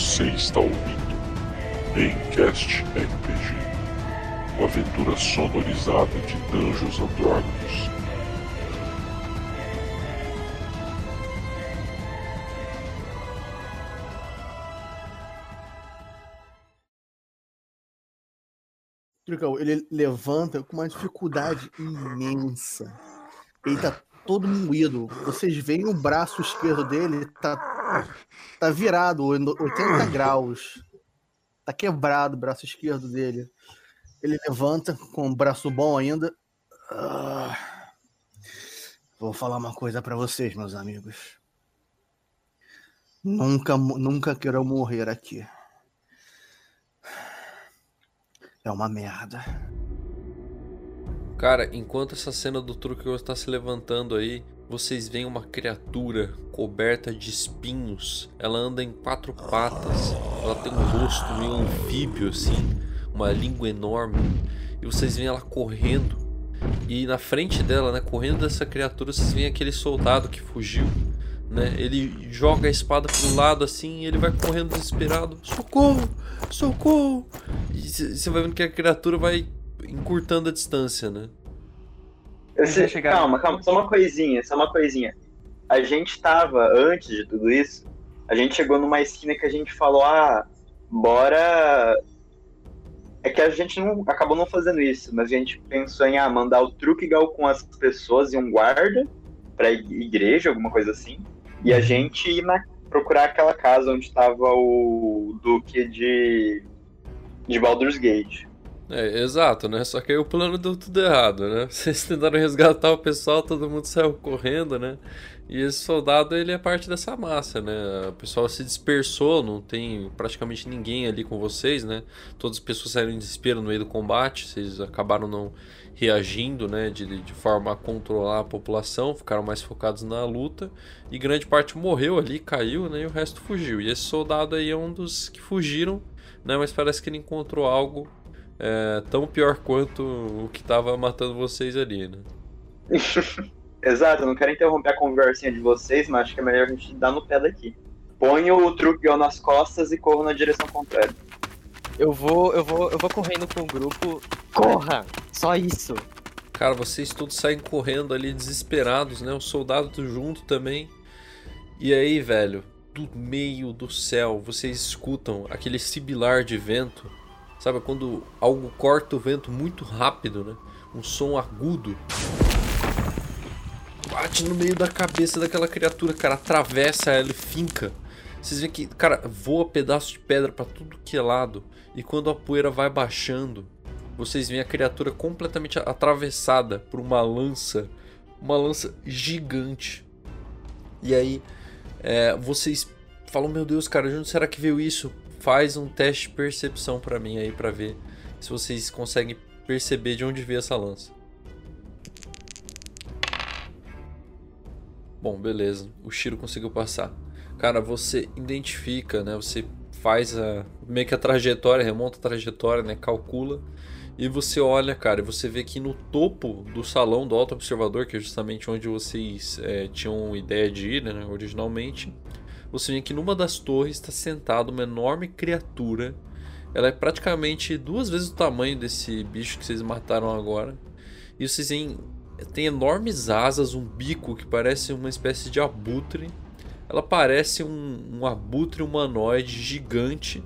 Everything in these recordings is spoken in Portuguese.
Você está ouvindo Gamecast RPG, uma aventura sonorizada de Dungeons and. Tricão, ele levanta com uma dificuldade imensa. Ele tá todo moído. Vocês veem o braço esquerdo dele, tá, tá virado 80 graus. Tá quebrado o braço esquerdo dele. Ele levanta com o braço bom ainda. Ah, vou falar uma coisa para vocês, meus amigos. Nunca, nunca queiram morrer aqui. É uma merda. Cara, enquanto essa cena do truque está se levantando aí, vocês veem uma criatura coberta de espinhos. Ela anda em quatro patas. Ela tem um rosto meio anfíbio assim, uma língua enorme. E vocês veem ela correndo. E na frente dela, né, correndo dessa criatura, vocês veem aquele soldado que fugiu. Né? Ele joga a espada pro lado assim e ele vai correndo desesperado. Socorro! Socorro! E você vai vendo que a criatura vai encurtando a distância, né? Sei, calma, calma, só uma coisinha, só uma coisinha. A gente tava, antes de tudo isso, a gente chegou numa esquina que a gente falou, ah, bora. É que a gente não acabou não fazendo isso, mas a gente pensou em ah, mandar o Truquigal com as pessoas e um guarda pra igreja, alguma coisa assim. E a gente ir na, procurar aquela casa onde estava o Duque de, de Baldur's Gate. É, exato, né? Só que aí o plano deu tudo errado, né? Vocês tentaram resgatar o pessoal, todo mundo saiu correndo, né? E esse soldado, ele é parte dessa massa, né? O pessoal se dispersou, não tem praticamente ninguém ali com vocês, né? Todas as pessoas saíram em desespero no meio do combate, vocês acabaram não reagindo, né? De, de forma a controlar a população, ficaram mais focados na luta. E grande parte morreu ali, caiu, né? E o resto fugiu. E esse soldado aí é um dos que fugiram, né? Mas parece que ele encontrou algo é, tão pior quanto o que estava matando vocês ali, né? Exato, eu não quero interromper a conversinha de vocês, mas acho que é melhor a gente dar no pé daqui. Põe o truque nas costas e corro na direção contrária. Eu vou, eu vou, eu vou correndo com o grupo. Corra! Só isso. Cara, vocês todos saem correndo ali desesperados, né? O soldado junto também. E aí, velho, do meio do céu, vocês escutam aquele sibilar de vento Sabe quando algo corta o vento muito rápido, né? Um som agudo. Bate no meio da cabeça daquela criatura, cara. Atravessa ela e finca. Vocês veem que, cara, voa pedaço de pedra para tudo que é lado. E quando a poeira vai baixando, vocês veem a criatura completamente atravessada por uma lança. Uma lança gigante. E aí, é, vocês falam: Meu Deus, cara, de onde será que veio isso? Faz um teste de percepção para mim aí para ver se vocês conseguem perceber de onde veio essa lança. Bom, beleza. O Shiro conseguiu passar. Cara, você identifica, né? Você faz a meio que a trajetória, remonta a trajetória, né? Calcula e você olha, cara, e você vê que no topo do salão do Alto Observador, que é justamente onde vocês é, tinham ideia de ir, né, originalmente, você vê que numa das torres está sentada uma enorme criatura. Ela é praticamente duas vezes o tamanho desse bicho que vocês mataram agora. E vocês veem, tem enormes asas, um bico que parece uma espécie de abutre. Ela parece um, um abutre humanoide gigante.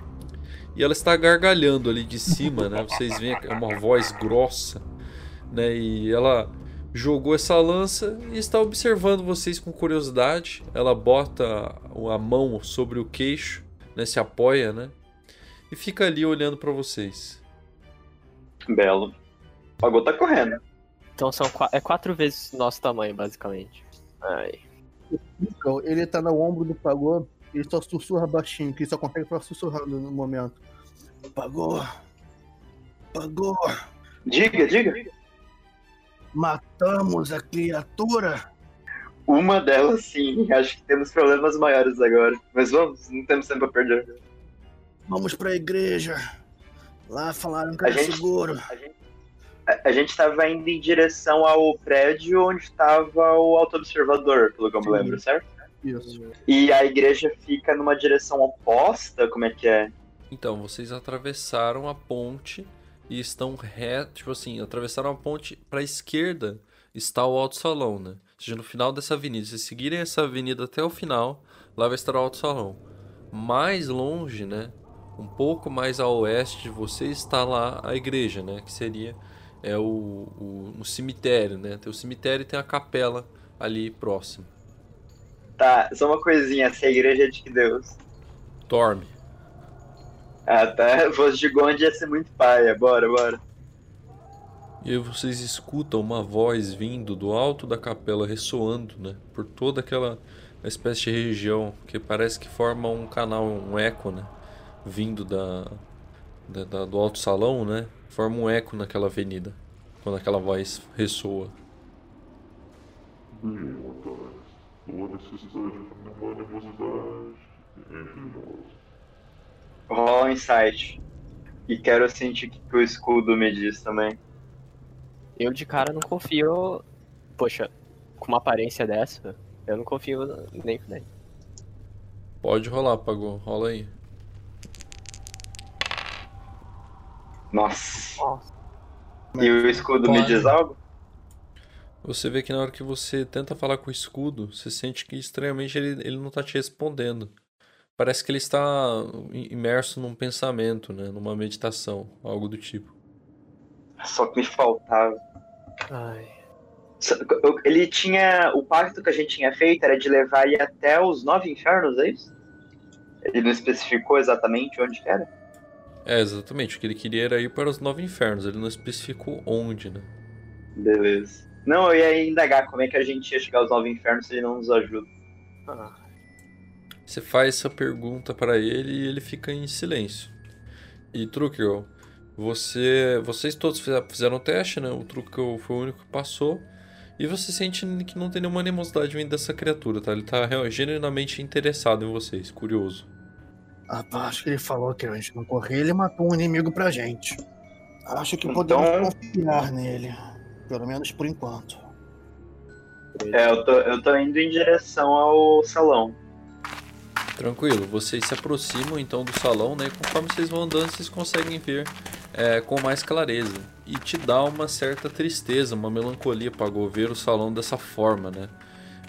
E ela está gargalhando ali de cima, né? Vocês veem é uma voz grossa, né? E ela jogou essa lança e está observando vocês com curiosidade. Ela bota a mão sobre o queixo, né, se apoia, né? E fica ali olhando para vocês. Belo. O Pagou tá correndo. Então são qu é quatro vezes nosso tamanho, basicamente. Ai. Então, ele tá no ombro do Pagou, ele só sussurra baixinho, que ele só consegue falar sussurrando no momento. Pagou. Pagou. Diga, diga. Matamos a criatura? Uma delas, sim. Acho que temos problemas maiores agora. Mas vamos, não temos tempo a perder. Vamos para a igreja. Lá falaram que era seguro. A gente, a, a gente estava indo em direção ao prédio onde estava o auto-observador, pelo que eu me lembro, certo? Isso. E a igreja fica numa direção oposta? Como é que é? Então, vocês atravessaram a ponte e estão reto, tipo assim, atravessaram a ponte para a esquerda está o Alto Salão, né? Ou seja, no final dessa avenida, se seguirem essa avenida até o final, lá vai estar o Alto Salão. Mais longe, né? Um pouco mais a oeste de vocês está lá a igreja, né? Que seria é o, o, o cemitério, né? Tem o cemitério e tem a capela ali próximo. Tá, só uma coisinha, essa igreja é de que Deus? Dorme. Ah, tá. Fosse de Gonde ia ser muito paia. Bora, bora. E aí vocês escutam uma voz vindo do alto da capela, ressoando, né? Por toda aquela espécie de região que parece que forma um canal, um eco, né? Vindo da, da, da do alto salão, né? Forma um eco naquela avenida, quando aquela voz ressoa. Bem, Otávio, não há necessidade de uma animosidade entre nós. Rola um insight. E quero sentir o que o escudo me diz também. Eu de cara não confio. Poxa, com uma aparência dessa, eu não confio nem nem. Pode rolar, pagou. Rola aí. Nossa. Nossa. E o escudo Pode. me diz algo? Você vê que na hora que você tenta falar com o escudo, você sente que estranhamente ele, ele não está te respondendo. Parece que ele está imerso num pensamento, né? Numa meditação, algo do tipo. Só que me faltava. Ai. Ele tinha. O pacto que a gente tinha feito era de levar ele até os nove infernos, é isso? Ele não especificou exatamente onde era? É, exatamente. O que ele queria era ir para os nove infernos. Ele não especificou onde, né? Beleza. Não, eu ia indagar como é que a gente ia chegar aos nove infernos se ele não nos ajuda. Ah. Você faz essa pergunta para ele e ele fica em silêncio. E Trucker, você, vocês todos fizeram o teste, né? O Trucker foi o único que passou. E você sente que não tem nenhuma animosidade vindo dessa criatura, tá? Ele tá genuinamente interessado em vocês, curioso. Ah, acho que ele falou que a gente não correr, ele matou um inimigo pra gente. Acho que podemos então... confiar nele. Pelo menos por enquanto. É, eu tô, eu tô indo em direção ao salão. Tranquilo, vocês se aproximam então do salão, né? Conforme vocês vão andando, vocês conseguem ver é, com mais clareza. E te dá uma certa tristeza, uma melancolia para ver o salão dessa forma, né?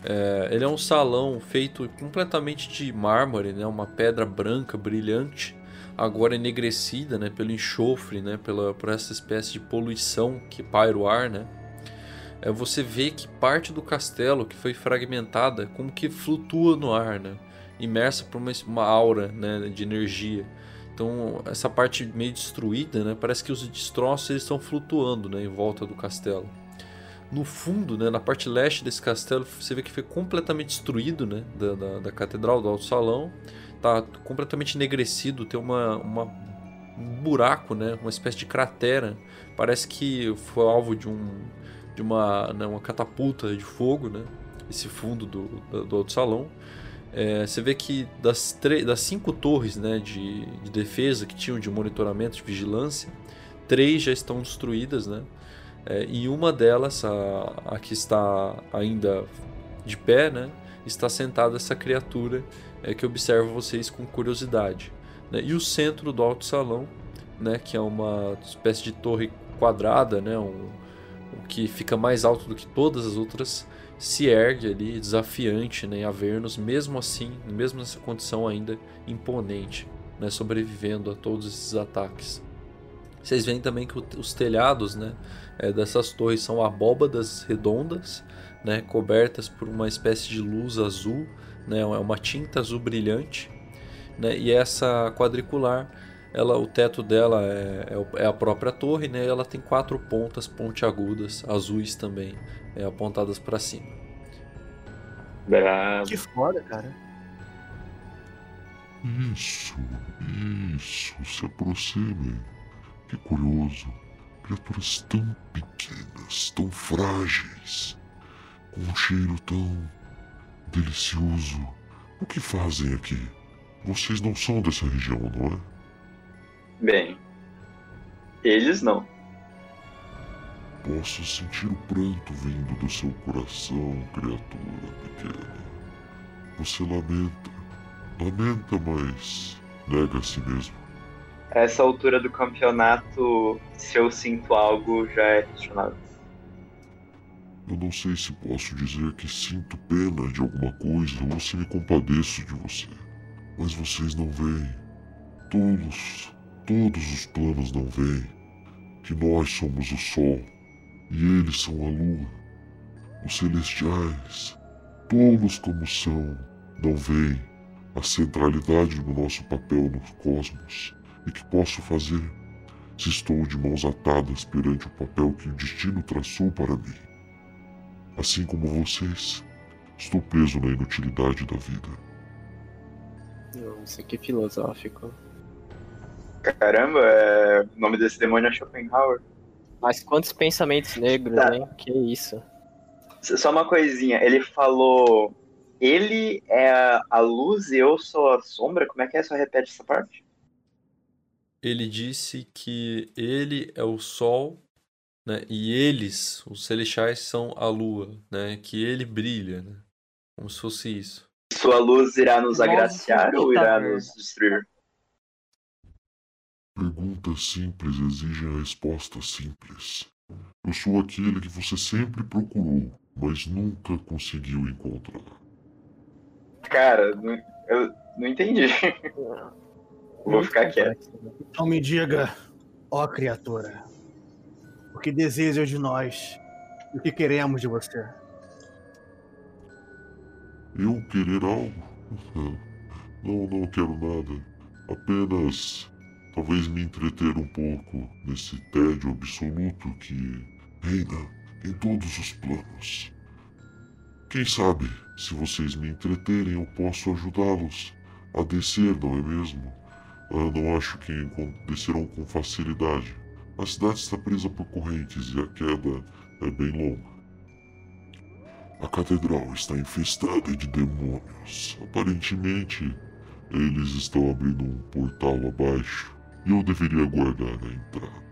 É, ele é um salão feito completamente de mármore, né? Uma pedra branca, brilhante, agora enegrecida, né? Pelo enxofre, né? Pela, por essa espécie de poluição que paira o ar, né? É, você vê que parte do castelo que foi fragmentada como que flutua no ar, né? Imersa por uma, uma aura né, de energia. Então essa parte meio destruída, né, parece que os destroços eles estão flutuando né, em volta do castelo. No fundo, né, na parte leste desse castelo, você vê que foi completamente destruído né, da, da, da catedral, do alto salão. Está completamente enegrecido, tem uma, uma, um buraco, né, uma espécie de cratera. Parece que foi alvo de, um, de uma, né, uma catapulta de fogo, né, esse fundo do, do, do alto salão. É, você vê que das, das cinco torres né, de, de, defesa que tinham de monitoramento, de vigilância, três já estão destruídas, né? É, e uma delas, a, a, que está ainda de pé, né, está sentada essa criatura é, que observa vocês com curiosidade. Né? E o centro do alto salão, né, que é uma espécie de torre quadrada, né, um, que fica mais alto do que todas as outras se ergue ali desafiante né, a Avernus, mesmo assim, mesmo nessa condição ainda imponente, né, sobrevivendo a todos esses ataques. Vocês veem também que os telhados né, é, dessas torres são abóbadas redondas, né, cobertas por uma espécie de luz azul, né, é uma tinta azul brilhante, né, e essa quadricular, ela, o teto dela é, é, é a própria torre, né, ela tem quatro pontas pontiagudas, azuis também, é, apontadas para cima. Bravo. Que foda, cara. Isso, isso, se aproximem. Que curioso. Criaturas tão pequenas, tão frágeis, com um cheiro tão delicioso. O que fazem aqui? Vocês não são dessa região, não é? Bem, eles não. Posso sentir o pranto vindo do seu coração, criatura pequena. você lamenta. Lamenta, mas nega a si mesmo. A essa altura do campeonato, se eu sinto algo, já é questionável. Eu não sei se posso dizer que sinto pena de alguma coisa ou se me compadeço de você. Mas vocês não veem. Todos, todos os planos não veem. Que nós somos o Sol e eles são a Lua. Os celestiais, tolos como são, não veem a centralidade do nosso papel no cosmos e que posso fazer se estou de mãos atadas perante o papel que o destino traçou para mim. Assim como vocês, estou preso na inutilidade da vida. Nossa, que filosófico. Caramba, é... o nome desse demônio é Schopenhauer. Mas quantos pensamentos negros, tá. hein? Que isso. Só uma coisinha, ele falou. Ele é a luz e eu sou a sombra? Como é que é? Só repete essa parte. Ele disse que ele é o sol, né? E eles, os celestiais, são a lua, né? Que ele brilha, né? Como se fosse isso. Sua luz irá nos agraciar ou irá nos destruir? Perguntas simples exigem respostas simples. Eu sou aquele que você sempre procurou, mas nunca conseguiu encontrar. Cara, eu não entendi. Vou ficar quieto. Então me diga, ó criatura, o que desejas de nós e o que queremos de você? Eu querer algo? Não, não quero nada. Apenas talvez me entreter um pouco nesse tédio absoluto que reina em todos os planos. Quem sabe, se vocês me entreterem, eu posso ajudá-los a descer, não é mesmo? Eu não acho que descerão com facilidade. A cidade está presa por correntes e a queda é bem longa. A catedral está infestada de demônios. Aparentemente, eles estão abrindo um portal abaixo eu deveria guardar a entrada.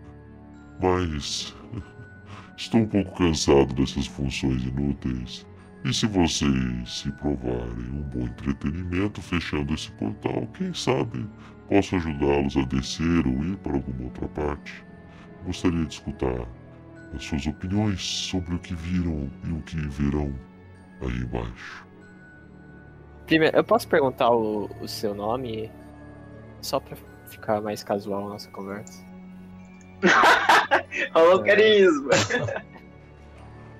Mas estou um pouco cansado dessas funções inúteis. E se vocês se provarem um bom entretenimento fechando esse portal, quem sabe posso ajudá-los a descer ou ir para alguma outra parte. Gostaria de escutar as suas opiniões sobre o que viram e o que verão aí embaixo. Primeiro, eu posso perguntar o, o seu nome? Só para ficar mais casual a nossa conversa. Rolou é. carisma!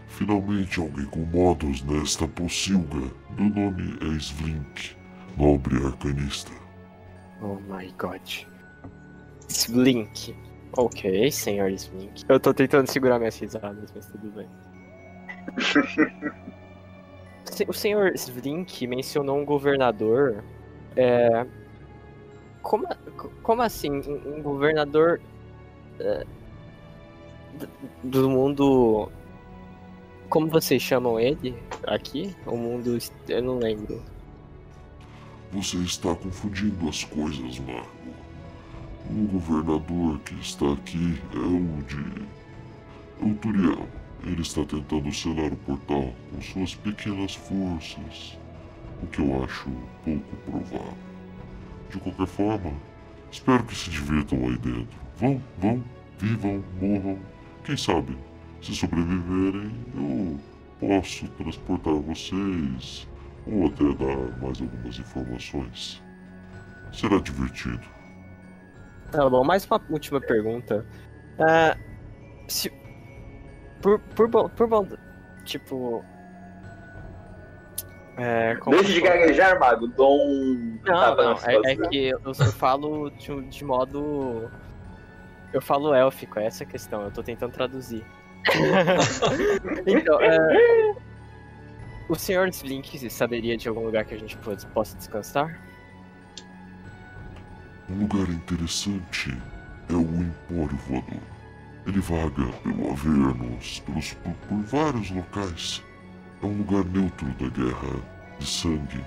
Finalmente alguém com modos nesta pocilga. Meu nome é Slink, nobre arcanista. Oh my god. Slink. Ok, senhor Slink. Eu tô tentando segurar minhas risadas, mas tudo bem. o senhor Slink mencionou um governador. É, como, como assim? Um governador uh, do mundo. Como vocês chamam ele aqui? O mundo. Eu não lembro. Você está confundindo as coisas, Marco. O governador que está aqui é o de. É o Turiel. Ele está tentando selar o portal com suas pequenas forças, o que eu acho pouco provável. De qualquer forma, espero que se divirtam aí dentro. Vão, vão, vivam, morram. Quem sabe, se sobreviverem, eu posso transportar vocês ou até dar mais algumas informações. Será divertido. Tá bom, mais uma última pergunta. Uh, se, por, por, por bom. Tipo, é, Deixa de gaguejar, Mago. Dom. Não, não. É, é, que eu, eu falo de, de, modo. Eu falo élfico, é essa a questão. Eu tô tentando traduzir. então, é... o senhor Slink saberia de algum lugar que a gente possa descansar? Um lugar interessante é o Empório Voador. Ele vaga pelo Avernus, pelos, por, por vários locais. É um lugar neutro da guerra de sangue.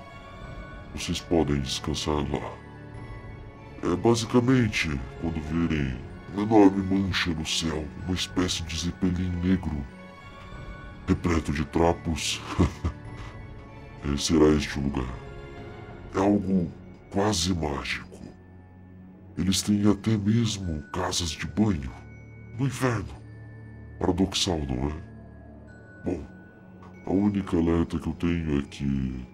Vocês podem descansar lá. É basicamente quando verem uma enorme mancha no céu, uma espécie de zeppelin negro, repleto de trapos. será este lugar. é algo quase mágico. Eles têm até mesmo casas de banho no inferno. Paradoxal, não é? Bom, a única alerta que eu tenho é que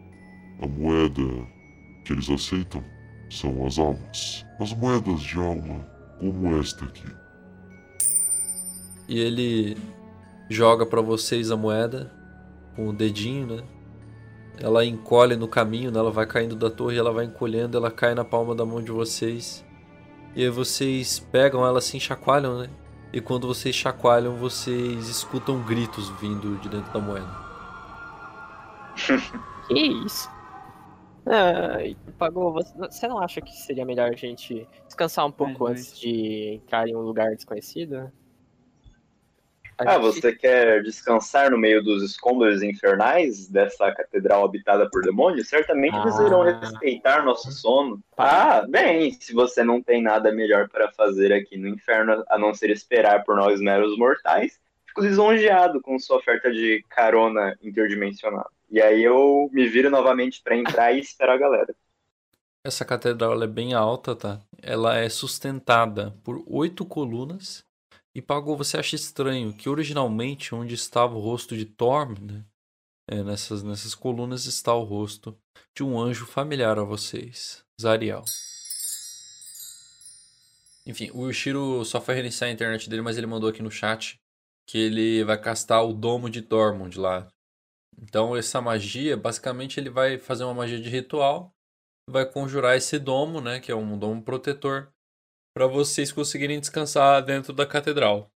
a moeda que eles aceitam são as almas. As moedas de alma, como esta aqui. E ele joga para vocês a moeda com o dedinho, né? Ela encolhe no caminho, né? ela vai caindo da torre, ela vai encolhendo, ela cai na palma da mão de vocês. E aí vocês pegam ela assim, chacoalham, né? E quando vocês chacoalham, vocês escutam gritos vindo de dentro da moeda. que isso? É, pagou. Você não acha que seria melhor a gente descansar um pouco antes de entrar em um lugar desconhecido? A ah, gente... você quer descansar no meio dos escombros infernais dessa catedral habitada por demônios? Certamente ah. eles irão respeitar nosso sono. Ah, bem, se você não tem nada melhor para fazer aqui no inferno a não ser esperar por nós meros mortais, fico lisonjeado com sua oferta de carona interdimensional. E aí eu me viro novamente para entrar e esperar a galera. Essa catedral é bem alta, tá? Ela é sustentada por oito colunas e Pagou, você acha estranho que originalmente onde estava o rosto de Thorm, né? É, nessas, nessas colunas está o rosto de um anjo familiar a vocês, Zariel. Enfim, o Shiro só foi reiniciar a internet dele, mas ele mandou aqui no chat que ele vai castar o domo de Dormund lá. Então essa magia, basicamente ele vai fazer uma magia de ritual, vai conjurar esse domo, né, que é um domo protetor, para vocês conseguirem descansar dentro da catedral.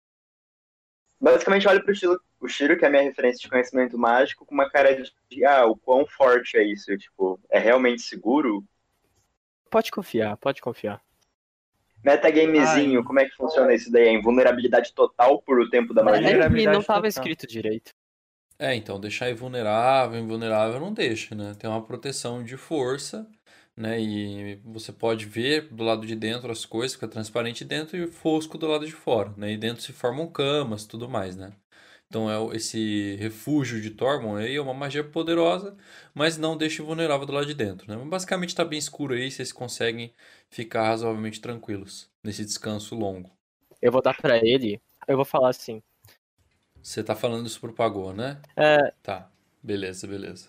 Basicamente, olha pro estilo, o Shiro, que é a minha referência de conhecimento mágico, com uma cara de, ah, o quão forte é isso? Tipo, é realmente seguro? Pode confiar, pode confiar. Metagamezinho, Ai. como é que funciona isso daí? É invulnerabilidade total por o tempo da magia? Ele não estava escrito direito. É, então, deixar invulnerável, invulnerável não deixa, né? Tem uma proteção de força né? E você pode ver do lado de dentro as coisas, fica transparente dentro e fosco do lado de fora, né? E dentro se formam camas, tudo mais, né? Então é esse refúgio de Tormund aí é uma magia poderosa, mas não deixa vulnerável do lado de dentro, né? Basicamente está bem escuro aí, vocês conseguem ficar razoavelmente tranquilos nesse descanso longo. Eu vou dar para ele, eu vou falar assim. Você tá falando isso pro Pagô, né? É. Tá. Beleza, beleza.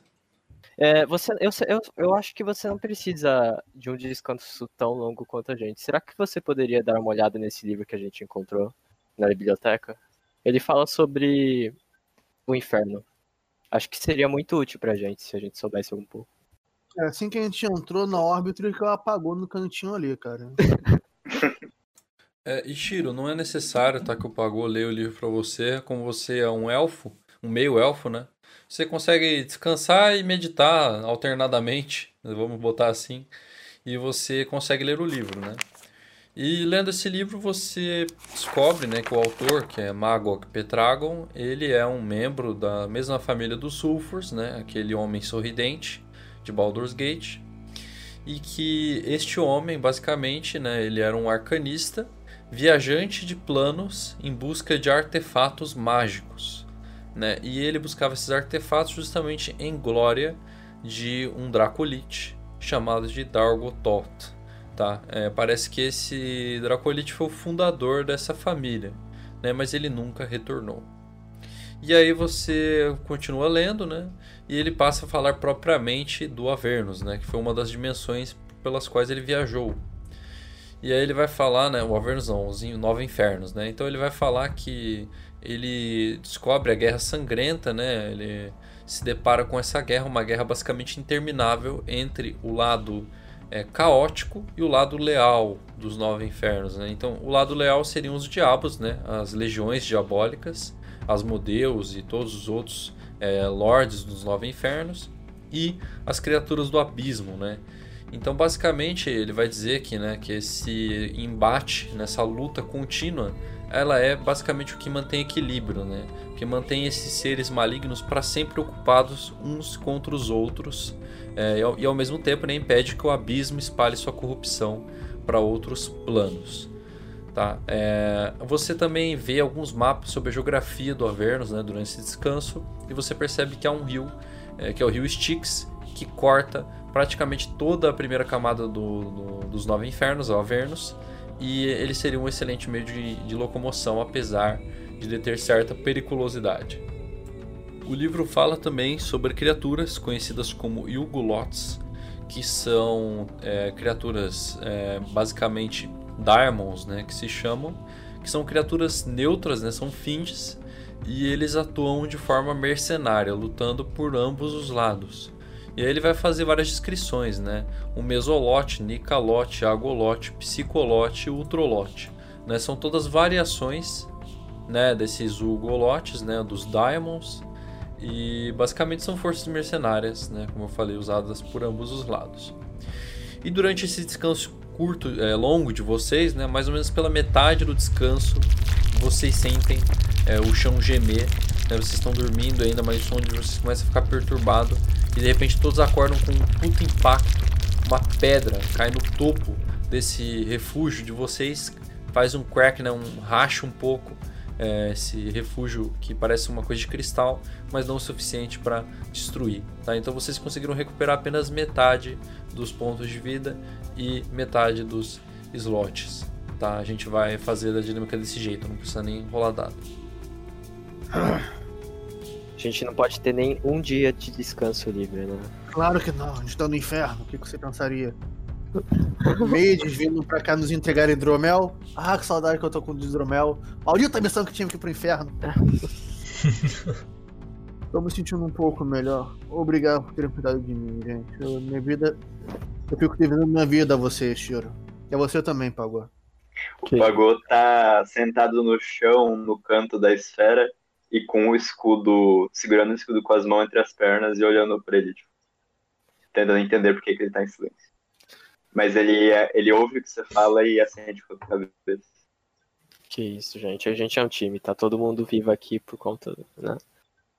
É, você, eu, eu, eu acho que você não precisa de um descanso tão longo quanto a gente. Será que você poderia dar uma olhada nesse livro que a gente encontrou na biblioteca? Ele fala sobre o inferno. Acho que seria muito útil pra gente se a gente soubesse um pouco. É, assim que a gente entrou na órbita, ele apagou no cantinho ali, cara. é, Ishiro, não é necessário tá, que o Pagô leia o livro pra você, como você é um elfo, um meio elfo, né? Você consegue descansar e meditar alternadamente, vamos botar assim, e você consegue ler o livro, né? E lendo esse livro você descobre né, que o autor, que é Magog Petragon, ele é um membro da mesma família dos Sulfurs, né, aquele homem sorridente de Baldur's Gate, e que este homem, basicamente, né, ele era um arcanista, viajante de planos em busca de artefatos mágicos né? E ele buscava esses artefatos justamente em glória de um Dracolite chamado de Dargototh, tá? É, parece que esse Dracolite foi o fundador dessa família, né? Mas ele nunca retornou. E aí você continua lendo, né? E ele passa a falar propriamente do Avernus, né? Que foi uma das dimensões pelas quais ele viajou. E aí ele vai falar, né? O Avernus não, Nove Infernos, né? Então ele vai falar que ele descobre a guerra sangrenta, né? Ele se depara com essa guerra, uma guerra basicamente interminável entre o lado é, caótico e o lado leal dos nove infernos. Né? Então, o lado leal seriam os diabos, né? as legiões diabólicas, Asmodeus e todos os outros é, lords dos nove infernos, e as criaturas do abismo. Né? Então, basicamente, ele vai dizer que, né, que esse embate, nessa luta contínua ela é basicamente o que mantém equilíbrio, né? Que mantém esses seres malignos para sempre ocupados uns contra os outros é, e, ao, mesmo tempo né, impede que o abismo espalhe sua corrupção para outros planos. Tá? É, você também vê alguns mapas sobre a geografia do Avernus né, durante esse descanso e você percebe que há um rio, é, que é o rio Styx, que corta praticamente toda a primeira camada do, do, dos nove infernos, o Avernus, e ele seria um excelente meio de, de locomoção, apesar de ter certa periculosidade. O livro fala também sobre criaturas conhecidas como Yugulots, que são é, criaturas é, basicamente Daimons, né, que se chamam, que são criaturas neutras, né, são finges, e eles atuam de forma mercenária, lutando por ambos os lados. E aí ele vai fazer várias descrições, né? O mesolote, nicalote, agolote, psicolote ultrolote. Né? São todas variações né, desses ugolotes, né, dos diamonds. E basicamente são forças mercenárias, né, como eu falei, usadas por ambos os lados. E durante esse descanso curto, é, longo de vocês, né, mais ou menos pela metade do descanso, vocês sentem é, o chão gemer. Né, vocês estão dormindo ainda, mas o som de vocês começa a ficar perturbado e de repente todos acordam com um puto impacto. Uma pedra cai no topo desse refúgio de vocês, faz um crack, né, um racha um pouco é, esse refúgio que parece uma coisa de cristal, mas não o suficiente para destruir. Tá? Então vocês conseguiram recuperar apenas metade dos pontos de vida e metade dos slots. Tá? A gente vai fazer a dinâmica desse jeito, não precisa nem rolar dado. A gente não pode ter nem um dia de descanso livre, né? Claro que não, a gente tá no inferno, o que você pensaria? Maids vindo pra cá nos entregar hidromel. Ah, que saudade que eu tô com hidromel. Maldita missão que tinha que ir pro inferno. tô me sentindo um pouco melhor. Obrigado por terem cuidado de mim, gente. Eu, minha vida. Eu fico devendo minha vida a você, Shiro. E a você também, Pagô. O Pagô tá sentado no chão, no canto da esfera, e com o escudo, segurando o escudo com as mãos entre as pernas e olhando pra ele, tipo, tentando entender por que, que ele tá em silêncio. Mas ele, ele ouve o que você fala e acende com a cabeça. Que isso, gente. A gente é um time, tá todo mundo vivo aqui por conta né?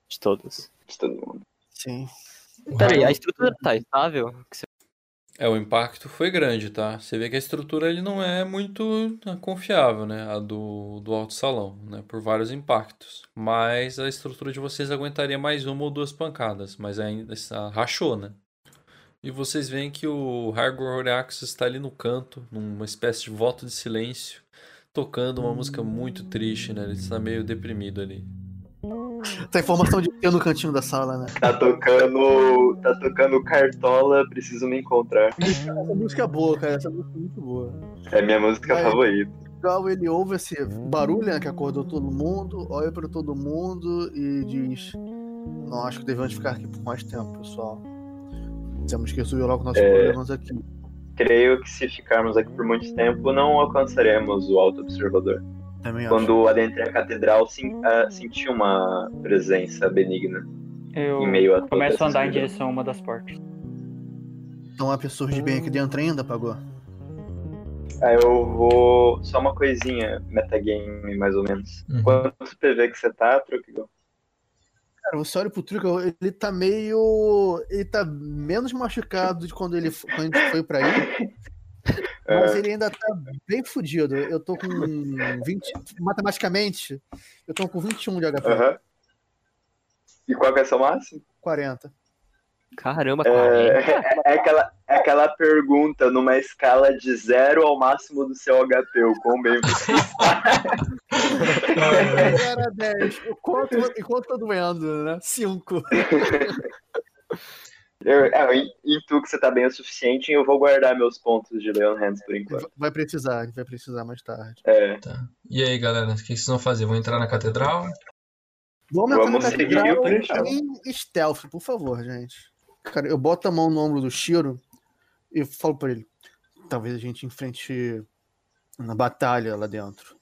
de todos. De todo mundo. Sim. Peraí, a estrutura tá estável? É, o impacto foi grande, tá? Você vê que a estrutura ele não é muito né, confiável, né? A do, do alto salão, né? Por vários impactos. Mas a estrutura de vocês aguentaria mais uma ou duas pancadas. Mas ainda rachou, né? E vocês veem que o Hargororax está ali no canto, numa espécie de voto de silêncio, tocando uma música muito triste, né? Ele está meio deprimido ali. Essa informação de ter no cantinho da sala, né? Tá tocando. Tá tocando cartola, preciso me encontrar. Essa música é boa, cara. Essa música é muito boa. É minha música favorita. Legal, ele ouve esse barulho, né? Que acordou todo mundo, olha para todo mundo e diz: Não, acho que devemos ficar aqui por mais tempo, pessoal. Temos que resolver logo nossos é... problemas aqui. Creio que se ficarmos aqui por muito tempo, não alcançaremos o Alto Observador. Também Quando acho. adentrei a catedral, sim, uh, senti uma presença benigna. Eu em meio a começo a andar em direção a uma das portas. Então há pessoas de bem aqui dentro ainda, pagou? Ah, eu vou. Só uma coisinha, metagame, mais ou menos. Uhum. Quanto PV que você tá, Trucgo? Cara, você olha pro Trucgo, ele tá meio. Ele tá menos machucado de quando ele quando a gente foi pra aí. Mas é. ele ainda tá bem fudido. Eu tô com 20. Matematicamente, eu tô com 21 de HP. Uhum. E qual é o seu máximo? 40. Caramba, 40. É, é, aquela, é aquela pergunta numa escala de 0 ao máximo do seu HP, o quão bem você está. Era 10. Enquanto, enquanto tá doendo, né? 5. Eu, é, intuo que você tá bem o suficiente e eu vou guardar meus pontos de Leon Hands por enquanto. Vai precisar, a gente vai precisar mais tarde. É. Tá. E aí, galera, o que vocês vão fazer? Vão entrar na catedral? Vamos entrar Vamos na catedral em stealth, por favor, gente. Cara, eu boto a mão no ombro do Shiro e falo pra ele: talvez a gente enfrente na batalha lá dentro.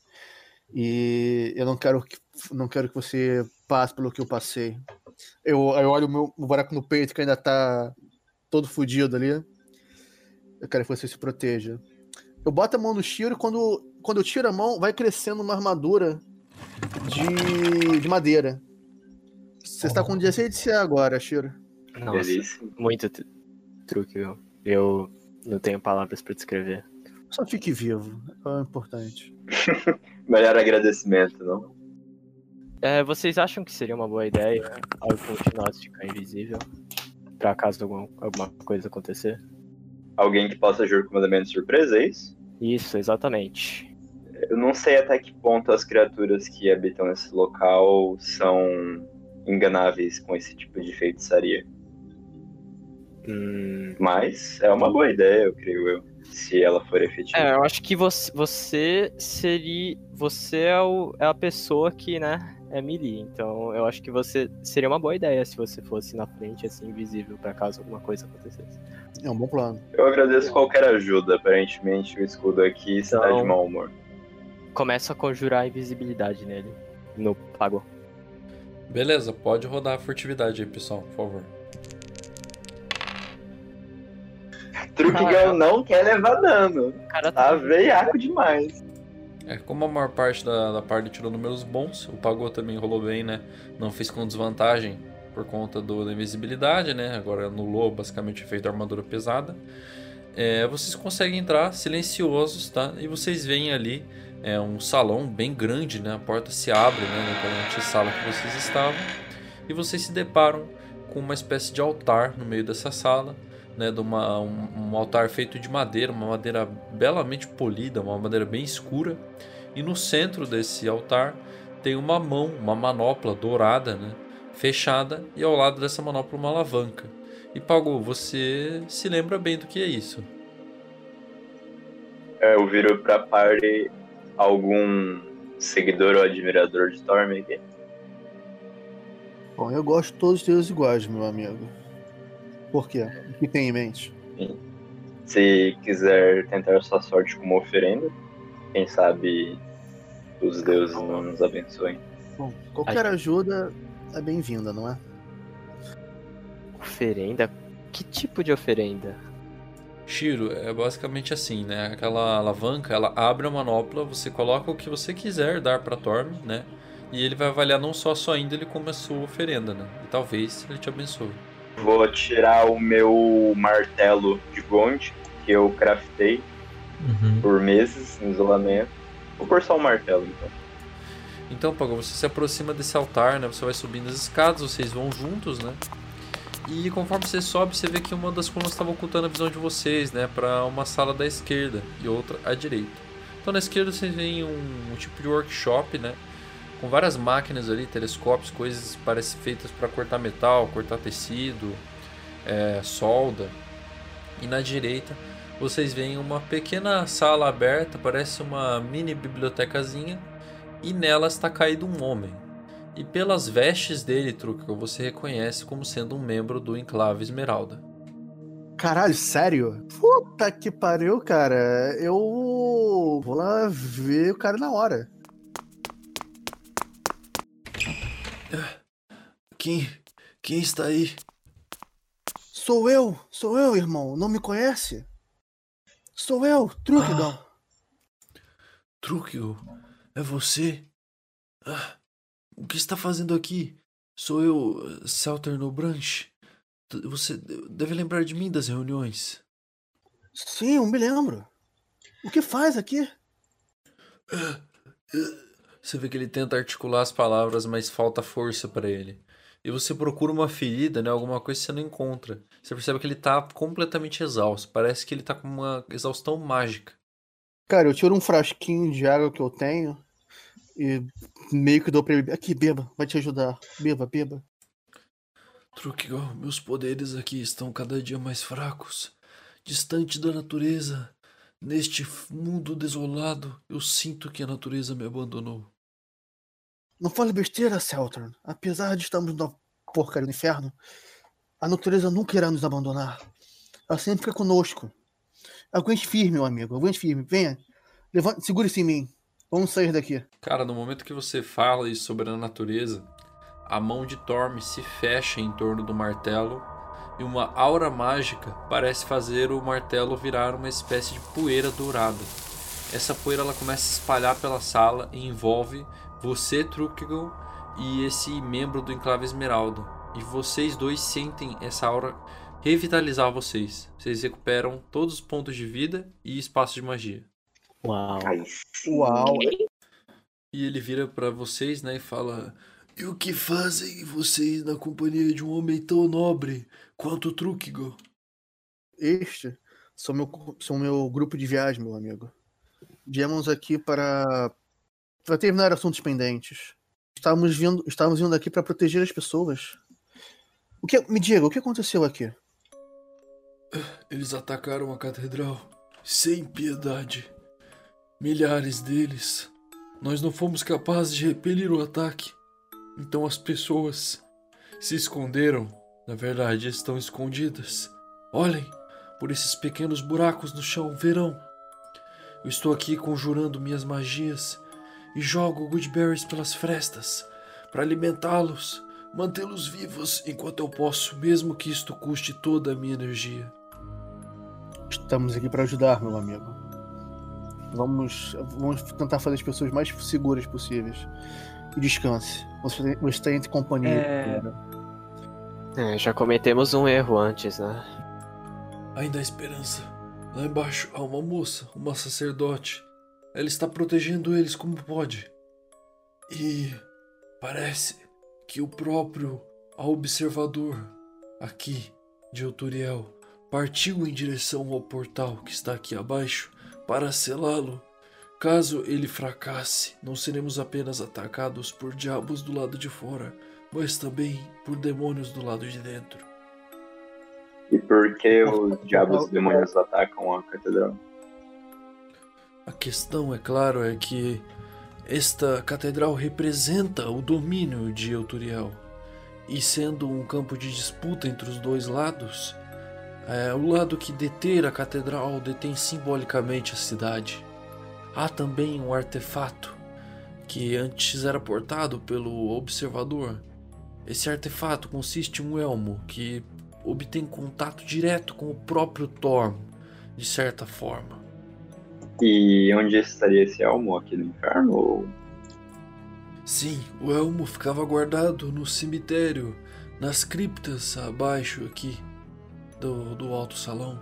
E eu não quero que, não quero que você passe pelo que eu passei. Eu, eu olho o meu o buraco no peito que ainda tá todo fodido ali. Eu quero que você se proteja. Eu boto a mão no Shiro e quando, quando eu tiro a mão, vai crescendo uma armadura de, de madeira. Você está com 16 de C agora, Shiro. Nossa, muito truque, viu? Eu não tenho palavras para descrever. Só fique vivo, é importante. Melhor agradecimento, não? É, vocês acham que seria uma boa ideia ao continuar a ficar invisível? pra caso alguma, alguma coisa acontecer. Alguém que possa agir como elemento surpresa, é isso? Isso, exatamente. Eu não sei até que ponto as criaturas que habitam nesse local são enganáveis com esse tipo de feitiçaria. Hum... Mas é uma boa ideia, eu creio eu, se ela for efetiva. É, eu acho que você, você seria. Você é, o, é a pessoa que, né, é melee. Então eu acho que você seria uma boa ideia se você fosse na frente, assim, invisível, para caso alguma coisa acontecesse. É um bom plano. Eu agradeço qualquer ajuda. Aparentemente o escudo aqui está então, de mau humor. Começa a conjurar invisibilidade nele. No pago. Beleza, pode rodar a furtividade aí, pessoal, por favor. Truquigão não quer levar dano. Cara tá, tá veiaco demais. É, como a maior parte da, da parte tirou números bons, o Pagou também rolou bem, né? Não fez com desvantagem por conta do, da invisibilidade, né? Agora anulou basicamente o efeito da armadura pesada. É, vocês conseguem entrar silenciosos, tá? E vocês veem ali é, um salão bem grande, né? A porta se abre, né? Na sala que vocês estavam. E vocês se deparam com uma espécie de altar no meio dessa sala né, de uma, um, um, altar feito de madeira, uma madeira belamente polida, uma madeira bem escura. E no centro desse altar tem uma mão, uma manopla dourada, né, fechada, e ao lado dessa manopla uma alavanca. E Pago, você se lembra bem do que é isso? É, eu viro pra party algum seguidor ou admirador de Storm aqui. Bom, eu gosto de todos os teus iguais, meu amigo. Por quê? O que tem em mente? Se quiser tentar sua sorte como oferenda, quem sabe os deuses não nos abençoem. Bom, qualquer ajuda é bem-vinda, não é? Oferenda? Que tipo de oferenda? Shiro, é basicamente assim, né? Aquela alavanca, ela abre a manopla, você coloca o que você quiser dar para Torm, né? E ele vai avaliar não só a sua índole, como a sua oferenda, né? E talvez ele te abençoe. Vou tirar o meu martelo de Gond, que eu craftei uhum. por meses em isolamento. Vou pôr só o martelo, então. Então, Pago, você se aproxima desse altar, né? Você vai subindo as escadas, vocês vão juntos, né? E conforme você sobe, você vê que uma das colunas estava ocultando a visão de vocês, né? Para uma sala da esquerda e outra à direita. Então, na esquerda, vocês veem um, um tipo de workshop, né? Com várias máquinas ali, telescópios, coisas parece feitas para cortar metal, cortar tecido, é, solda. E na direita vocês veem uma pequena sala aberta, parece uma mini bibliotecazinha, e nela está caído um homem. E pelas vestes dele, Truca, você reconhece como sendo um membro do Enclave Esmeralda. Caralho, sério? Puta que pariu, cara. Eu vou lá ver o cara na hora. Quem. Quem está aí? Sou eu, sou eu, irmão. Não me conhece? Sou eu, Trukidon. Ah, é você? Ah, o que está fazendo aqui? Sou eu, Salter no Branch. Você deve lembrar de mim das reuniões. Sim, eu me lembro. O que faz aqui? Ah você vê que ele tenta articular as palavras, mas falta força para ele. E você procura uma ferida, né? Alguma coisa que você não encontra. Você percebe que ele tá completamente exausto. Parece que ele tá com uma exaustão mágica. Cara, eu tiro um frasquinho de água que eu tenho e meio que dou pra ele. Aqui, beba, vai te ajudar. Beba, beba. Truque, meus poderes aqui estão cada dia mais fracos. Distante da natureza. Neste mundo desolado, eu sinto que a natureza me abandonou. Não fale besteira, Seltron. Apesar de estarmos na porcaria do inferno, a natureza nunca irá nos abandonar. Ela sempre fica conosco. Aguente firme, meu amigo. Aguente firme. Venha. Levante, segure-se em mim. Vamos sair daqui. Cara, no momento que você fala isso sobre a natureza, a mão de Torm se fecha em torno do martelo e uma aura mágica parece fazer o martelo virar uma espécie de poeira dourada. Essa poeira ela começa a se espalhar pela sala e envolve você, Trukigal, e esse membro do Enclave Esmeralda. E vocês dois sentem essa aura revitalizar vocês. Vocês recuperam todos os pontos de vida e espaço de magia. Uau. Uau. E ele vira para vocês, né, e fala: E o que fazem vocês na companhia de um homem tão nobre quanto Trukigo? Este são meu, são meu grupo de viagem, meu amigo. Viemos aqui para, para terminar assuntos pendentes. Estávamos vindo, estávamos vindo aqui para proteger as pessoas. O que, me diga, o que aconteceu aqui? Eles atacaram a catedral sem piedade. Milhares deles. Nós não fomos capazes de repelir o ataque. Então as pessoas se esconderam. Na verdade, estão escondidas. Olhem por esses pequenos buracos no chão, verão. Eu estou aqui conjurando minhas magias e jogo goodberries pelas frestas para alimentá-los, mantê-los vivos enquanto eu posso, mesmo que isto custe toda a minha energia. Estamos aqui para ajudar, meu amigo. Vamos, vamos tentar fazer as pessoas mais seguras possíveis. E descanse. Você, tem companhia. É... É, já cometemos um erro antes, né? Ainda há esperança. Lá embaixo há uma moça, uma sacerdote. Ela está protegendo eles como pode. E parece que o próprio observador aqui de Euturiel partiu em direção ao portal que está aqui abaixo para selá-lo. Caso ele fracasse, não seremos apenas atacados por diabos do lado de fora, mas também por demônios do lado de dentro. E por que os diabos e demônios atacam a catedral? A questão, é claro, é que esta catedral representa o domínio de Euturiel. E sendo um campo de disputa entre os dois lados, é, o lado que deter a catedral detém simbolicamente a cidade. Há também um artefato que antes era portado pelo observador. Esse artefato consiste em um elmo que obtém contato direto com o próprio Thor, de certa forma. E onde estaria esse elmo? Aqui no inferno? Ou... Sim, o elmo ficava guardado no cemitério, nas criptas abaixo aqui do, do alto salão.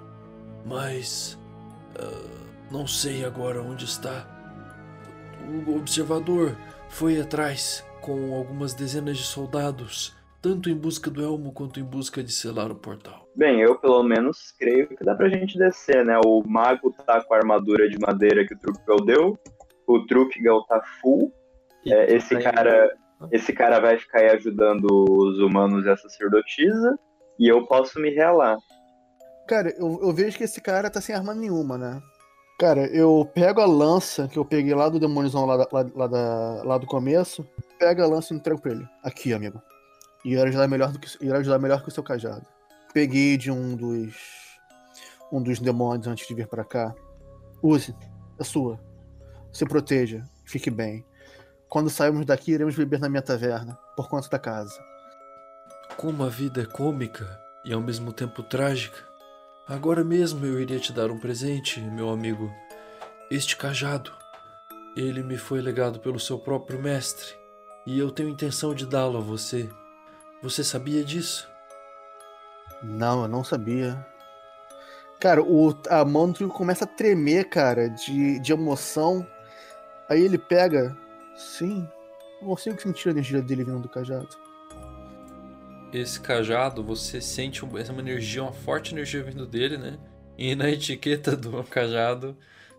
Mas uh, não sei agora onde está. O observador foi atrás com algumas dezenas de soldados tanto em busca do elmo quanto em busca de selar o portal. Bem, eu pelo menos creio que dá pra gente descer, né? O mago tá com a armadura de madeira que o Truquel deu, o Truquel tá full. É, esse cara, esse cara vai ficar aí ajudando os humanos e a sacerdotisa, e eu posso me realar. Cara, eu, eu vejo que esse cara tá sem arma nenhuma, né? Cara, eu pego a lança que eu peguei lá do demôniozão lá, lá, lá, lá do começo, pego a lança e entrego pra ele. Aqui, amigo. E irá ajudar melhor do que, irá ajudar melhor que o seu cajado. Peguei de um dos um dos demônios antes de vir para cá. Use, é sua. Se proteja, fique bem. Quando sairmos daqui, iremos beber na minha taverna, por conta da casa. Como a vida é cômica e ao mesmo tempo trágica, agora mesmo eu iria te dar um presente, meu amigo. Este cajado. Ele me foi legado pelo seu próprio mestre, e eu tenho intenção de dá-lo a você. Você sabia disso? Não, eu não sabia. Cara, o, a mão do começa a tremer, cara, de, de emoção. Aí ele pega. Sim, eu consigo sentir a energia dele vindo do cajado. Esse cajado, você sente uma energia, uma forte energia vindo dele, né? E na etiqueta do cajado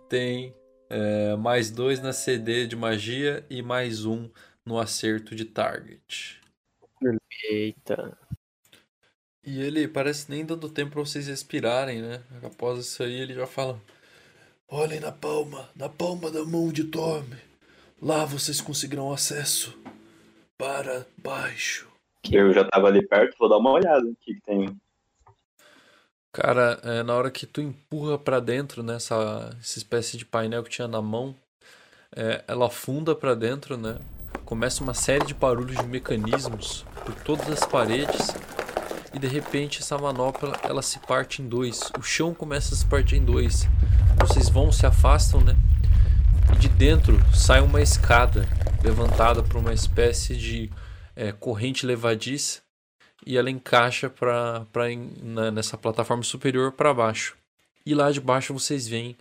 tem é, mais dois na CD de magia e mais um no acerto de target. Eita. E ele parece nem dando tempo pra vocês respirarem, né? Após isso aí, ele já fala: Olhem na palma, na palma da mão de Torme. Lá vocês conseguirão acesso para baixo. Eu já tava ali perto, vou dar uma olhada. O que, que tem? Cara, é, na hora que tu empurra para dentro nessa né, essa espécie de painel que tinha na mão, é, ela afunda para dentro, né? começa uma série de barulhos de mecanismos por todas as paredes e de repente essa manopla ela se parte em dois. O chão começa a se partir em dois. Vocês vão, se afastam, né? E de dentro sai uma escada levantada por uma espécie de é, corrente levadiça e ela encaixa pra, pra, na, nessa plataforma superior para baixo. E lá de baixo vocês veem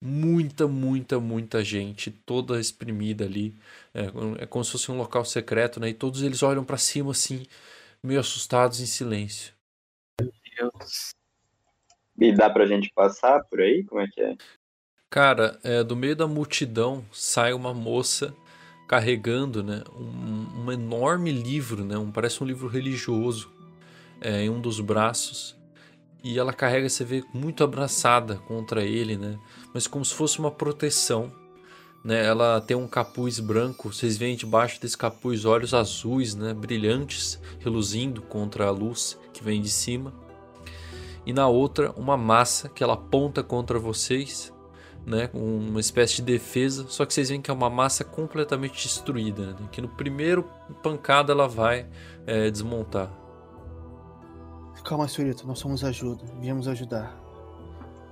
muita, muita, muita gente, toda exprimida ali. É, é como se fosse um local secreto, né? E todos eles olham para cima assim, meio assustados em silêncio. Meu Deus. E dá pra gente passar por aí? Como é que é? Cara, é, do meio da multidão sai uma moça carregando né, um, um enorme livro, né, um, parece um livro religioso, é, em um dos braços. E ela carrega, você vê, muito abraçada contra ele, né? Mas como se fosse uma proteção. Né? Ela tem um capuz branco, vocês veem debaixo desse capuz olhos azuis, né? Brilhantes, reluzindo contra a luz que vem de cima. E na outra, uma massa que ela aponta contra vocês né, uma espécie de defesa, só que vocês veem que é uma massa completamente destruída, né, que no primeiro pancada ela vai é, desmontar. Calma, senhorita, nós somos ajuda, viemos ajudar.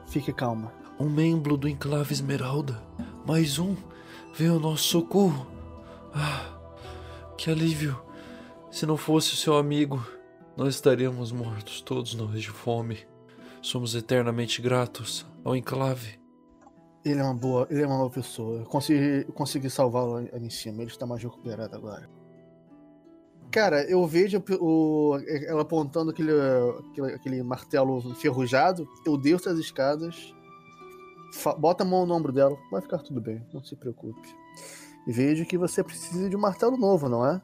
Fique calma. Um membro do Enclave Esmeralda, mais um, veio ao nosso socorro. Ah, que alívio! Se não fosse o seu amigo, nós estaríamos mortos, todos nós, de fome. Somos eternamente gratos ao Enclave. Ele é uma boa, ele é uma boa pessoa. Eu consegui, consegui salvá-lo ali em cima. Ele está mais recuperado agora. Cara, eu vejo o, ela apontando aquele, aquele, aquele, martelo enferrujado. Eu desço as escadas, bota a mão no ombro dela. Vai ficar tudo bem, não se preocupe. E vejo que você precisa de um martelo novo, não é?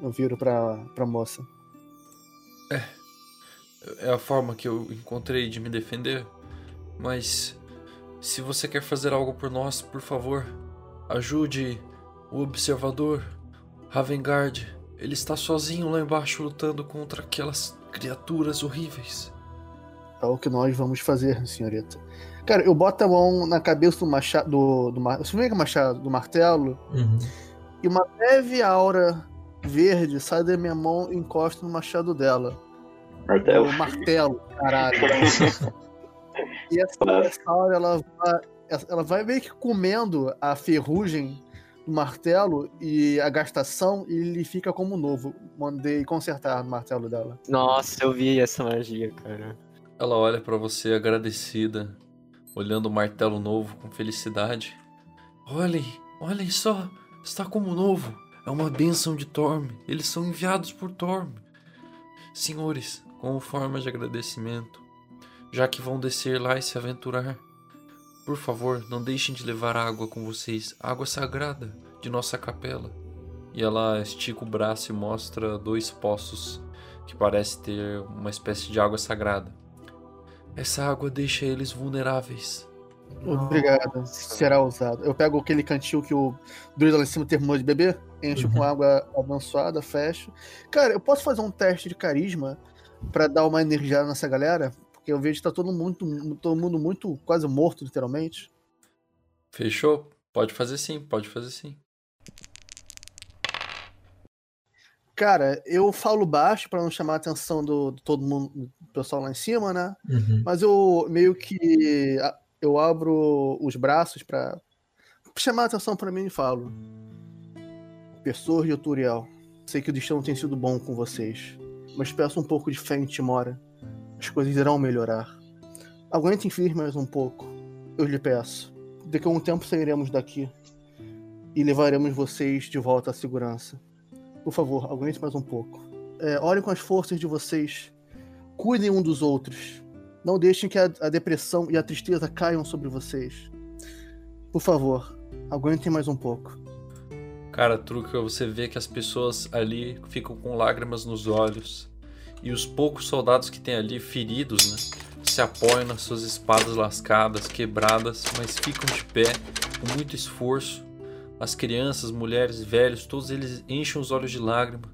Eu viro pra, pra moça. É. É a forma que eu encontrei de me defender. Mas se você quer fazer algo por nós, por favor, ajude o observador, Ravengard. Ele está sozinho lá embaixo lutando contra aquelas criaturas horríveis. É o que nós vamos fazer, senhorita. Cara, eu boto a mão na cabeça do machado. Do, do, você vê que é machado? Do martelo. Uhum. E uma leve aura verde sai da minha mão e encosta no machado dela. Martelo. O martelo, caralho. E essa, essa hora ela vai, ela vai meio que comendo a ferrugem do martelo e a gastação e ele fica como novo. Mandei consertar o martelo dela. Nossa, eu vi essa magia, cara. Ela olha para você agradecida, olhando o martelo novo com felicidade. Olhem, olhem só, está como novo. É uma bênção de Torm. Eles são enviados por Torm. Senhores, como forma de agradecimento, já que vão descer lá e se aventurar. Por favor, não deixem de levar água com vocês, água sagrada de nossa capela. E ela estica o braço e mostra dois poços que parece ter uma espécie de água sagrada. Essa água deixa eles vulneráveis. Obrigado, será usado. Eu pego aquele cantil que o druida lá em cima terminou de beber, encho uhum. com água abençoada, fecho. Cara, eu posso fazer um teste de carisma para dar uma energia nessa galera? Porque eu vejo que tá todo mundo, todo mundo muito quase morto, literalmente. Fechou? Pode fazer sim, pode fazer sim. Cara, eu falo baixo para não chamar a atenção do, do, todo mundo, do pessoal lá em cima, né? Uhum. Mas eu meio que eu abro os braços para chamar a atenção para mim e falo: Pessoas de Turiel, sei que o destino tem sido bom com vocês, mas peço um pouco de fé em Timora as coisas irão melhorar. Aguentem mais um pouco. Eu lhe peço. Daqui a um tempo sairemos daqui e levaremos vocês de volta à segurança. Por favor, aguente mais um pouco. É, olhem com as forças de vocês. Cuidem um dos outros. Não deixem que a, a depressão e a tristeza caiam sobre vocês. Por favor, aguentem mais um pouco. Cara, Truca, você vê que as pessoas ali ficam com lágrimas nos olhos e os poucos soldados que tem ali feridos, né, se apoiam nas suas espadas lascadas, quebradas, mas ficam de pé com muito esforço. As crianças, mulheres, velhos, todos eles enchem os olhos de lágrima,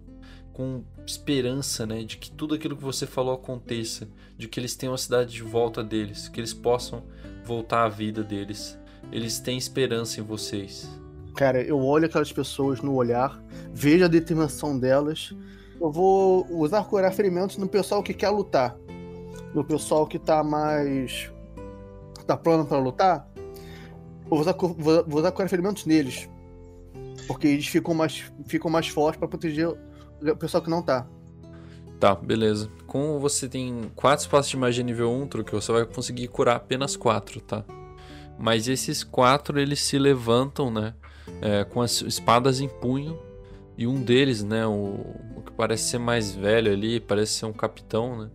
com esperança, né, de que tudo aquilo que você falou aconteça, de que eles tenham a cidade de volta deles, que eles possam voltar à vida deles. Eles têm esperança em vocês. Cara, eu olho aquelas pessoas no olhar, vejo a determinação delas eu vou usar curar ferimentos no pessoal que quer lutar. No pessoal que tá mais. tá plano para lutar. Eu vou usar, vou usar curar ferimentos neles. Porque eles ficam mais, ficam mais fortes para proteger o pessoal que não tá. Tá, beleza. Como você tem 4 espaços de magia nível 1, que você vai conseguir curar apenas 4, tá? Mas esses quatro eles se levantam, né? É, com as espadas em punho. E um deles, né? O, o, que parece ser mais velho ali, parece ser um capitão, né?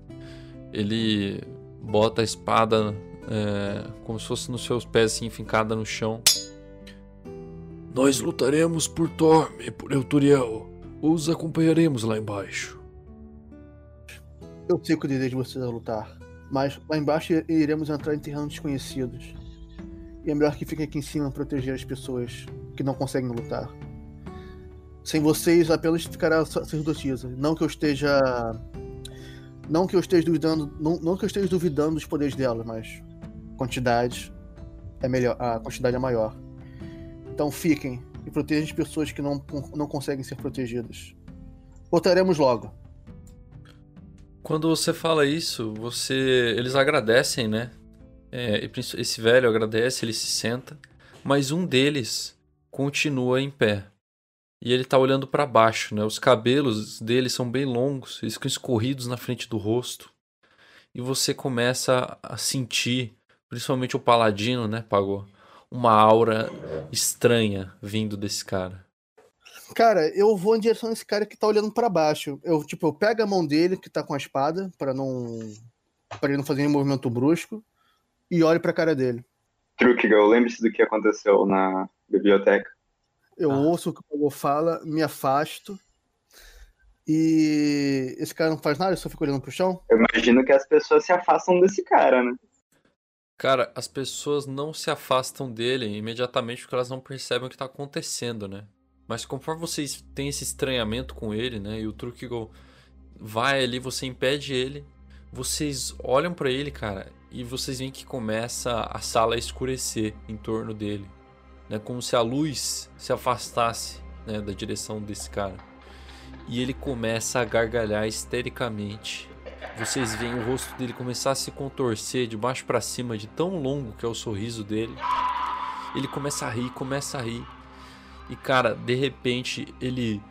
Ele bota a espada é, como se fosse nos seus pés, assim, fincada no chão. Nós lutaremos por Torme e por Euturiel. Os acompanharemos lá embaixo. Eu sei que o desejo de vocês é lutar, mas lá embaixo iremos entrar em terrenos desconhecidos. E é melhor que fiquem aqui em cima proteger as pessoas que não conseguem lutar. Sem vocês, apenas ficará sacerdotisa. Não que eu esteja. Não que eu esteja duvidando. Não, não que eu esteja duvidando dos poderes dela, mas quantidade é melhor. A quantidade é maior. Então fiquem e protejam as pessoas que não, não conseguem ser protegidas. Voltaremos logo. Quando você fala isso, você. Eles agradecem, né? É, esse velho agradece, ele se senta, mas um deles continua em pé. E ele tá olhando para baixo, né? Os cabelos dele são bem longos, eles ficam escorridos na frente do rosto. E você começa a sentir, principalmente o paladino, né, Pagou? Uma aura estranha vindo desse cara. Cara, eu vou em direção a esse cara que tá olhando para baixo. Eu, tipo, eu pego a mão dele que tá com a espada para não para ele não fazer nenhum movimento brusco e olho pra cara dele. Trukigal, lembre-se do que aconteceu na biblioteca. Eu ah. ouço o que o Pagô fala, me afasto. E esse cara não faz nada, só fica olhando pro chão? Eu imagino que as pessoas se afastam desse cara, né? Cara, as pessoas não se afastam dele imediatamente porque elas não percebem o que tá acontecendo, né? Mas conforme vocês têm esse estranhamento com ele, né? E o Trukigal vai ali, você impede ele. Vocês olham para ele, cara, e vocês veem que começa a sala a escurecer em torno dele, né? Como se a luz se afastasse, né, da direção desse cara. E ele começa a gargalhar histericamente. Vocês veem o rosto dele começar a se contorcer de baixo para cima, de tão longo que é o sorriso dele. Ele começa a rir, começa a rir. E cara, de repente ele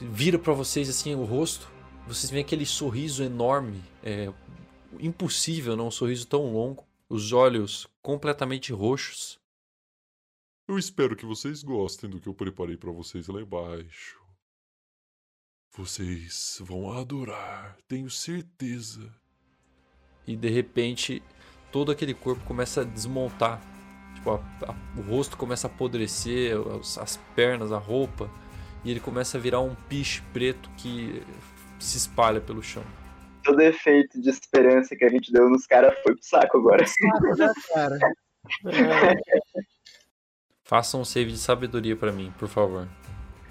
vira para vocês assim o rosto. Vocês veem aquele sorriso enorme, é, impossível, não? Um sorriso tão longo, os olhos completamente roxos. Eu espero que vocês gostem do que eu preparei para vocês lá embaixo. Vocês vão adorar, tenho certeza. E de repente, todo aquele corpo começa a desmontar. Tipo, a, a, o rosto começa a apodrecer, as, as pernas, a roupa. E ele começa a virar um piche preto que se espalha pelo chão todo efeito de esperança que a gente deu nos caras foi pro saco agora. cara. Faça um save de sabedoria para mim, por favor.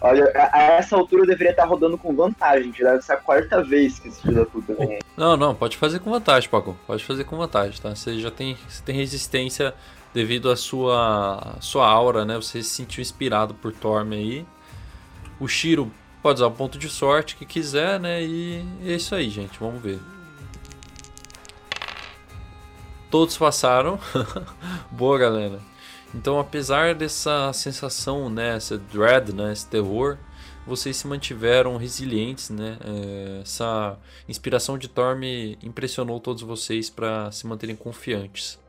Olha, a, essa altura eu deveria estar rodando com vantagem, que deve ser a quarta vez que esse filho da puta. Não, não, pode fazer com vantagem, Paco. Pode fazer com vantagem, tá? Você já tem, você tem resistência devido à sua, sua aura, né? Você se sentiu inspirado por Torme aí. O Shiro Pode usar o ponto de sorte que quiser, né? E é isso aí, gente. Vamos ver. Todos passaram. Boa, galera. Então, apesar dessa sensação, né, essa dread, né, esse terror, vocês se mantiveram resilientes, né? É, essa inspiração de Torme impressionou todos vocês para se manterem confiantes.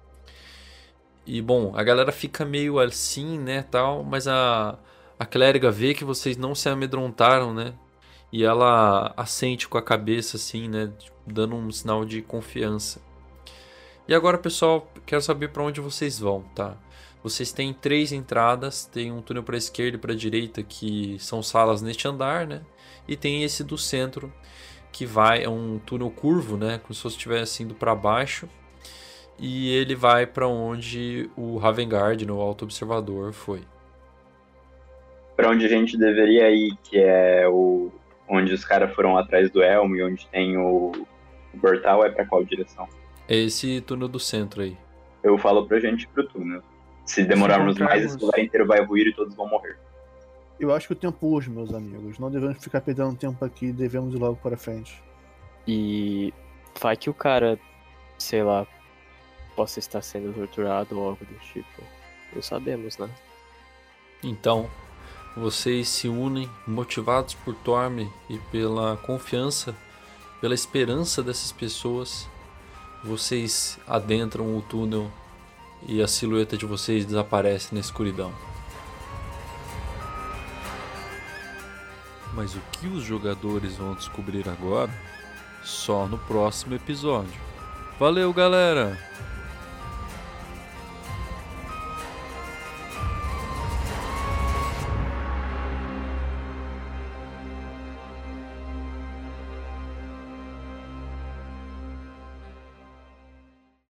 E bom, a galera fica meio assim, né, tal, mas a a clériga vê que vocês não se amedrontaram, né? E ela assente com a cabeça, assim, né? Dando um sinal de confiança. E agora, pessoal, quero saber para onde vocês vão, tá? Vocês têm três entradas, tem um túnel para a esquerda e para a direita que são salas neste andar, né? E tem esse do centro que vai é um túnel curvo, né? Como se fosse estivesse indo para baixo. E ele vai para onde o Ravengard, no Alto Observador, foi para onde a gente deveria ir, que é o onde os caras foram atrás do Elmo e onde tem o, o portal, é para qual direção? É esse túnel do centro aí. Eu falo pra gente ir pro túnel. Se demorarmos mais, esse lugar inteiro vai ruir e todos vão morrer. Eu acho que o tempo urge, meus amigos. Não devemos ficar perdendo tempo aqui, devemos ir logo para frente. E vai que o cara, sei lá, possa estar sendo torturado ou algo do tipo. Não sabemos, né? Então, vocês se unem, motivados por Torme e pela confiança, pela esperança dessas pessoas. Vocês adentram o túnel e a silhueta de vocês desaparece na escuridão. Mas o que os jogadores vão descobrir agora? Só no próximo episódio. Valeu, galera!